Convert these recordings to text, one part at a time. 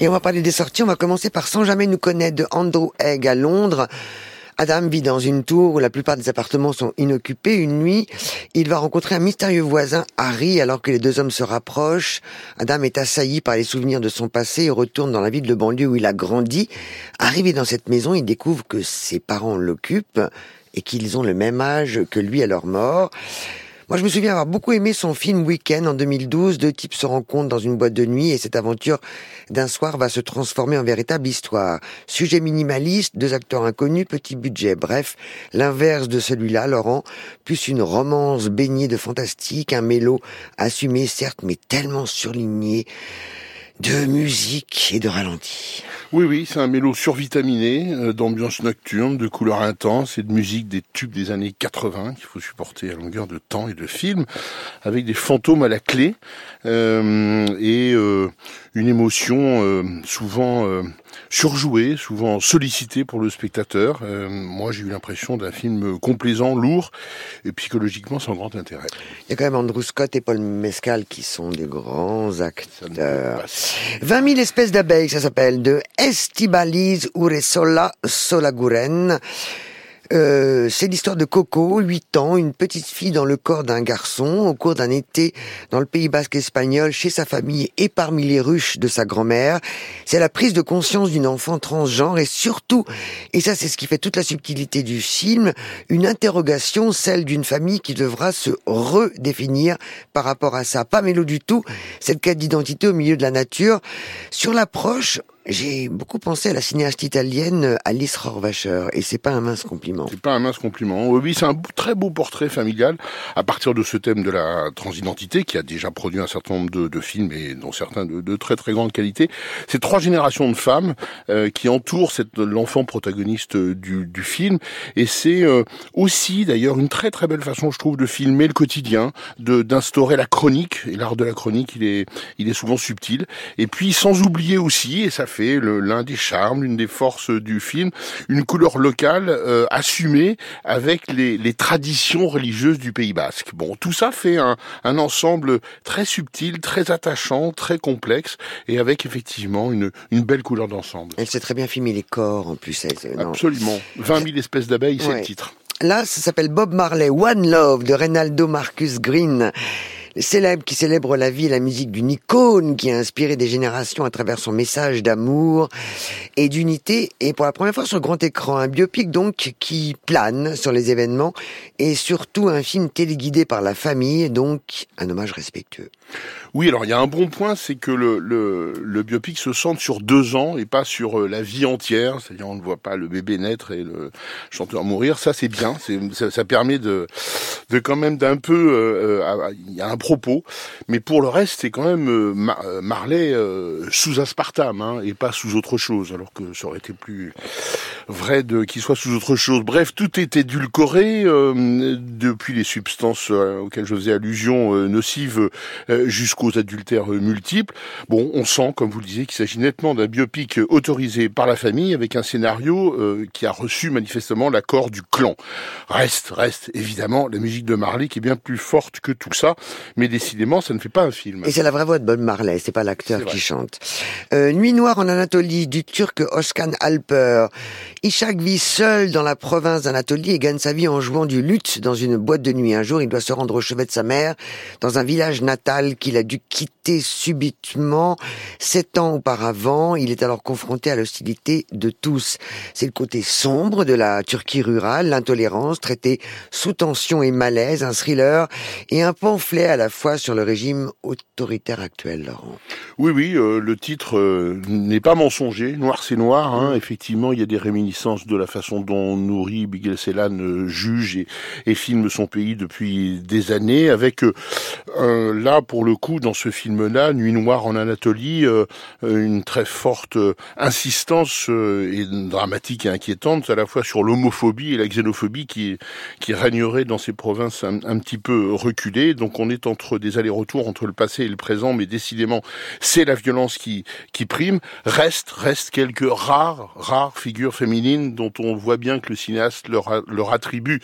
Et on va parler des sorties. On va commencer par Sans jamais nous connaître de Andrew Egg à Londres. Adam vit dans une tour où la plupart des appartements sont inoccupés. Une nuit, il va rencontrer un mystérieux voisin, Harry, alors que les deux hommes se rapprochent. Adam est assailli par les souvenirs de son passé et retourne dans la ville de banlieue où il a grandi. Arrivé dans cette maison, il découvre que ses parents l'occupent et qu'ils ont le même âge que lui à leur mort. Moi, je me souviens avoir beaucoup aimé son film Weekend en 2012. Deux types se rencontrent dans une boîte de nuit et cette aventure d'un soir va se transformer en véritable histoire. Sujet minimaliste, deux acteurs inconnus, petit budget. Bref, l'inverse de celui-là, Laurent, plus une romance baignée de fantastique, un mélo assumé certes, mais tellement surligné de musique et de ralenti. Oui, oui, c'est un mélo survitaminé, euh, d'ambiance nocturne, de couleurs intenses et de musique des tubes des années 80 qu'il faut supporter à longueur de temps et de film, avec des fantômes à la clé euh, et euh, une émotion souvent surjouée, souvent sollicitée pour le spectateur. Moi, j'ai eu l'impression d'un film complaisant, lourd et psychologiquement sans grand intérêt. Il y a quand même Andrew Scott et Paul Mescal qui sont des grands acteurs. 20 000 espèces d'abeilles, ça s'appelle, de Estibaliz Uresola Solaguren. Euh, c'est l'histoire de Coco, 8 ans, une petite fille dans le corps d'un garçon, au cours d'un été dans le Pays basque espagnol, chez sa famille et parmi les ruches de sa grand-mère. C'est la prise de conscience d'une enfant transgenre et surtout, et ça c'est ce qui fait toute la subtilité du film, une interrogation, celle d'une famille qui devra se redéfinir par rapport à ça. Pas mélo du tout, cette quête d'identité au milieu de la nature. Sur l'approche, j'ai beaucoup pensé à la cinéaste italienne Alice Rohrwacher, et c'est pas un mince compliment. C'est pas un mince compliment. Oui, c'est un très beau portrait familial à partir de ce thème de la transidentité qui a déjà produit un certain nombre de, films et dont certains de, très très grande qualité. C'est trois générations de femmes euh, qui entourent l'enfant protagoniste du, du, film, et c'est euh, aussi d'ailleurs une très très belle façon, je trouve, de filmer le quotidien, de d'instaurer la chronique. Et l'art de la chronique, il est il est souvent subtil. Et puis sans oublier aussi, et ça fait l'un des charmes, l'une des forces du film, une couleur locale euh, assumée avec les, les, traditions religieuses du Pays Basque. Bon, tout ça fait un, un, ensemble très subtil, très attachant, très complexe, et avec effectivement une, une belle couleur d'ensemble. Elle sait très bien filmer les corps en plus. Elle, Absolument. 20 000 espèces d'abeilles, c'est le titre. Là, ça s'appelle Bob Marley, One Love de Reynaldo Marcus Green célèbre qui célèbre la vie et la musique d'une icône qui a inspiré des générations à travers son message d'amour et d'unité. Et pour la première fois sur grand écran, un biopic donc qui plane sur les événements et surtout un film téléguidé par la famille, donc un hommage respectueux. Oui, alors il y a un bon point, c'est que le, le, le, biopic se centre sur deux ans et pas sur euh, la vie entière, c'est-à-dire on ne voit pas le bébé naître et le chanteur mourir. Ça c'est bien, ça, ça, permet de, de quand même d'un peu, euh, euh, il y a un propos, mais pour le reste c'est quand même euh, Marley sous aspartame hein, et pas sous autre chose, alors que ça aurait été plus vrai de qu'il soit sous autre chose. Bref, tout est édulcoré depuis les substances auxquelles je faisais allusion nocives jusqu'aux adultères multiples. Bon, on sent, comme vous le disiez, qu'il s'agit nettement d'un biopic autorisé par la famille avec un scénario euh, qui a reçu manifestement l'accord du clan. Reste, reste évidemment la musique de Marley qui est bien plus forte que tout ça, mais décidément, ça ne fait pas un film. Et c'est la vraie voix de Bob Marley, c'est pas l'acteur qui chante. Euh, Nuit noire en Anatolie du turc Oskan Alper. Ishak vit seul dans la province d'Anatolie et gagne sa vie en jouant du luth dans une boîte de nuit. Un jour, il doit se rendre au chevet de sa mère dans un village natal qu'il a dû quitter subitement sept ans auparavant. Il est alors confronté à l'hostilité de tous. C'est le côté sombre de la Turquie rurale, l'intolérance traitée sous tension et malaise, un thriller et un pamphlet à la fois sur le régime autoritaire actuel, Laurent. Oui, oui, euh, le titre euh, n'est pas mensonger. Noir, c'est noir. Hein. Effectivement, il y a des réminiscences de la façon dont Nouri Bigel euh, juge et, filme son pays depuis des années, avec là, pour le coup, dans ce film-là, Nuit noire en Anatolie, euh, une très forte euh, insistance euh, et dramatique et inquiétante à la fois sur l'homophobie et la xénophobie qui, qui régnerait dans ces provinces un, un petit peu reculées. Donc on est entre des allers-retours entre le passé et le présent, mais décidément, c'est la violence qui, qui prime. Reste, reste quelques rares, rares figures féminines dont on voit bien que le cinéaste leur, attribue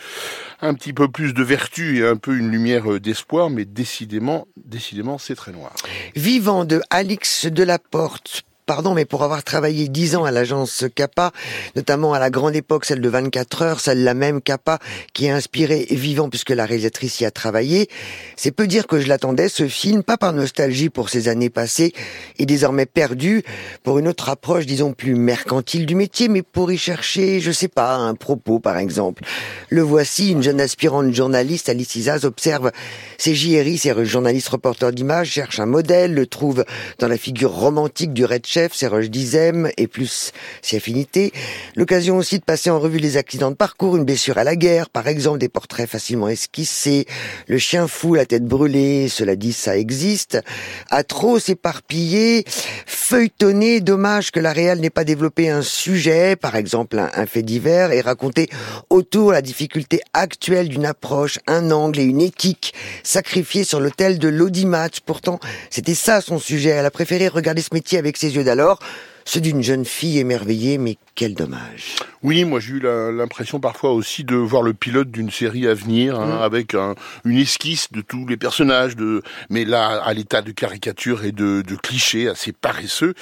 un petit peu plus de vertu et un peu une lumière d'espoir, mais décidément, décidément, c'est très noir. Vivant de Alix Delaporte, pardon, mais pour avoir travaillé dix ans à l'agence Kappa, notamment à la grande époque, celle de 24 heures, celle la même Kappa qui a inspiré Vivant puisque la réalisatrice y a travaillé, c'est peu dire que je l'attendais, ce film, pas par nostalgie pour ces années passées et désormais perdues, pour une autre approche, disons, plus mercantile du métier, mais pour y chercher, je sais pas, un propos par exemple. Le voici, une jeune aspirante journaliste, Alice Isaz, observe ses JRI, ses journalistes reporters d'images, cherche un modèle, le trouve dans la figure romantique du Red Chef, ses rushs d'Isem et plus ses affinités. L'occasion aussi de passer en revue les accidents de parcours, une blessure à la guerre, par exemple des portraits facilement esquissés, le chien fou, la tête brûlée, cela dit ça existe. À trop s'éparpiller, feuilletonner, dommage que la réelle n'ait pas développé un sujet, par exemple un, un fait divers, et raconter autour la difficulté actuelle d'une approche, un angle et une éthique sacrifiés sur l'autel de l'audimat. Pourtant, c'était ça son sujet. Elle a préféré regarder ce métier avec ses yeux d'alors, ceux d'une jeune fille émerveillée, mais quel dommage. Oui, moi j'ai eu l'impression parfois aussi de voir le pilote d'une série à venir, hein, mmh. avec un, une esquisse de tous les personnages, de, mais là à l'état de caricature et de, de clichés assez paresseux.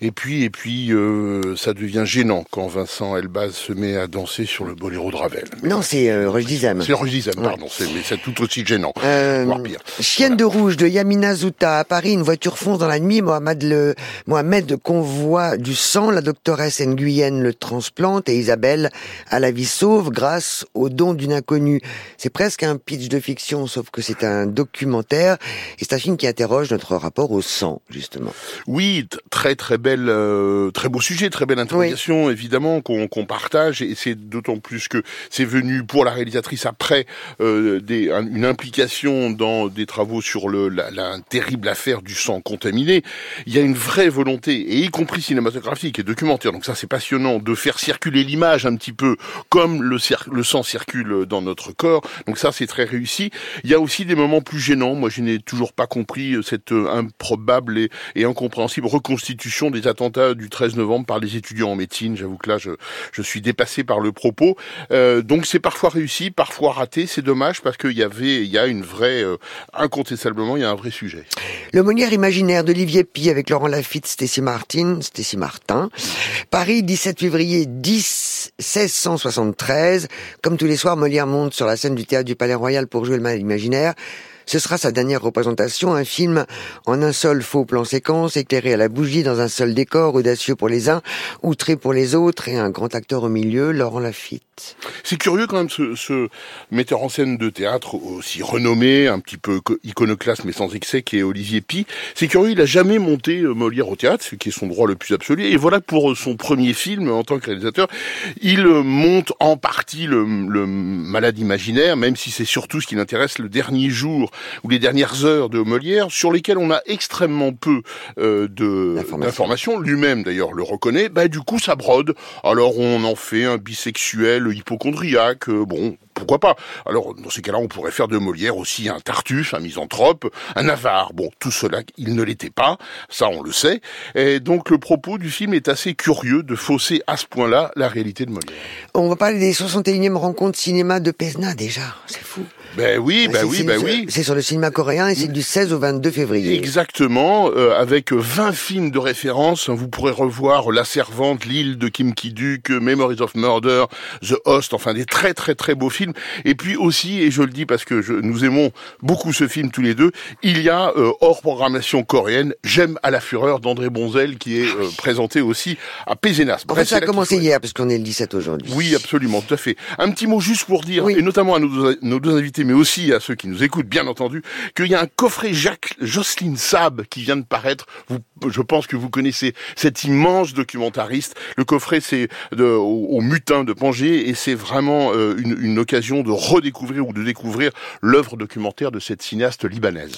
Et puis, et puis, euh, ça devient gênant quand Vincent Elbaz se met à danser sur le boléro de Ravel. Non, c'est euh, Roger Dizem. C'est Roger Dizem, pardon. Ouais. Mais c'est tout aussi gênant, euh, voire pire. Chienne voilà. de rouge de Yamina Zouta à Paris. Une voiture fonce dans la nuit. Mohamed le Mohamed convoi du sang. La doctoresse Nguyen le transplante et Isabelle a la vie sauve grâce au don d'une inconnue. C'est presque un pitch de fiction, sauf que c'est un documentaire. Et c'est un film qui interroge notre rapport au sang, justement. Oui, très très belle, euh, très beau sujet, très belle interrogation, oui. évidemment, qu'on qu partage, et c'est d'autant plus que c'est venu pour la réalisatrice après euh, des, un, une implication dans des travaux sur le, la, la, terrible affaire du sang contaminé. Il y a une vraie volonté, et y compris cinématographique et documentaire, donc ça c'est passionnant, de faire circuler l'image un petit peu comme le, le sang circule dans notre corps, donc ça c'est très réussi. Il y a aussi des moments plus gênants, moi je n'ai toujours pas compris cette euh, improbable et, incompréhensible reconstitution des attentats du 13 novembre par les étudiants en médecine. J'avoue que là, je, suis dépassé par le propos. Euh, donc c'est parfois réussi, parfois raté. C'est dommage parce qu'il y avait, il y a une vraie, euh, incontestablement, il y a un vrai sujet. Le Monière imaginaire d'Olivier Pi avec Laurent Lafitte, Stécie Martin, Stécie Martin. Paris, 17 février 10, 1673. Comme tous les soirs, Molière monte sur la scène du théâtre du Palais Royal pour jouer le mal imaginaire. Ce sera sa dernière représentation, un film en un seul faux plan séquence, éclairé à la bougie dans un seul décor, audacieux pour les uns, outré pour les autres, et un grand acteur au milieu, Laurent Lafitte. C'est curieux quand même ce, ce, metteur en scène de théâtre aussi renommé, un petit peu iconoclaste mais sans excès, qui est Olivier Pi. C'est curieux, il a jamais monté Molière au théâtre, ce qui est son droit le plus absolu. Et voilà pour son premier film en tant que réalisateur, il monte en partie le, le malade imaginaire, même si c'est surtout ce qui l'intéresse le dernier jour ou les dernières heures de Molière, sur lesquelles on a extrêmement peu euh, d'informations. Lui-même d'ailleurs le reconnaît. Bah du coup ça brode. Alors on en fait un bisexuel hypochondriaque. Euh, bon, pourquoi pas Alors, dans ces cas-là, on pourrait faire de Molière aussi un Tartuffe, un misanthrope, un avare. Bon, tout cela, il ne l'était pas, ça on le sait. Et donc, le propos du film est assez curieux de fausser à ce point-là la réalité de Molière. On va parler des 61e rencontres cinéma de Pesna déjà, c'est fou. Ben oui, ben oui, ben oui. C'est sur le cinéma coréen et c'est du 16 au 22 février. Exactement, euh, avec 20 films de référence. Vous pourrez revoir La Servante, L'île de Kim Ki-duk, Memories of Murder, The Host, enfin des très très très beaux films. Et puis aussi, et je le dis parce que je, nous aimons beaucoup ce film tous les deux, il y a euh, hors programmation coréenne, J'aime à la fureur d'André Bonzel qui est euh, présenté aussi à Pézenas. En fait, ça a commencé hier parce qu'on est le 17 aujourd'hui. Oui, absolument, tout à fait. Un petit mot juste pour dire, oui. et notamment à nos, nos deux invités mais aussi à ceux qui nous écoutent, bien entendu, qu'il y a un coffret Jacques Jocelyne Sab qui vient de paraître. Je pense que vous connaissez cet immense documentariste. Le coffret, c'est au, mutin de Pangé et c'est vraiment euh, une occasion de redécouvrir ou de découvrir l'œuvre documentaire de cette cinéaste libanaise.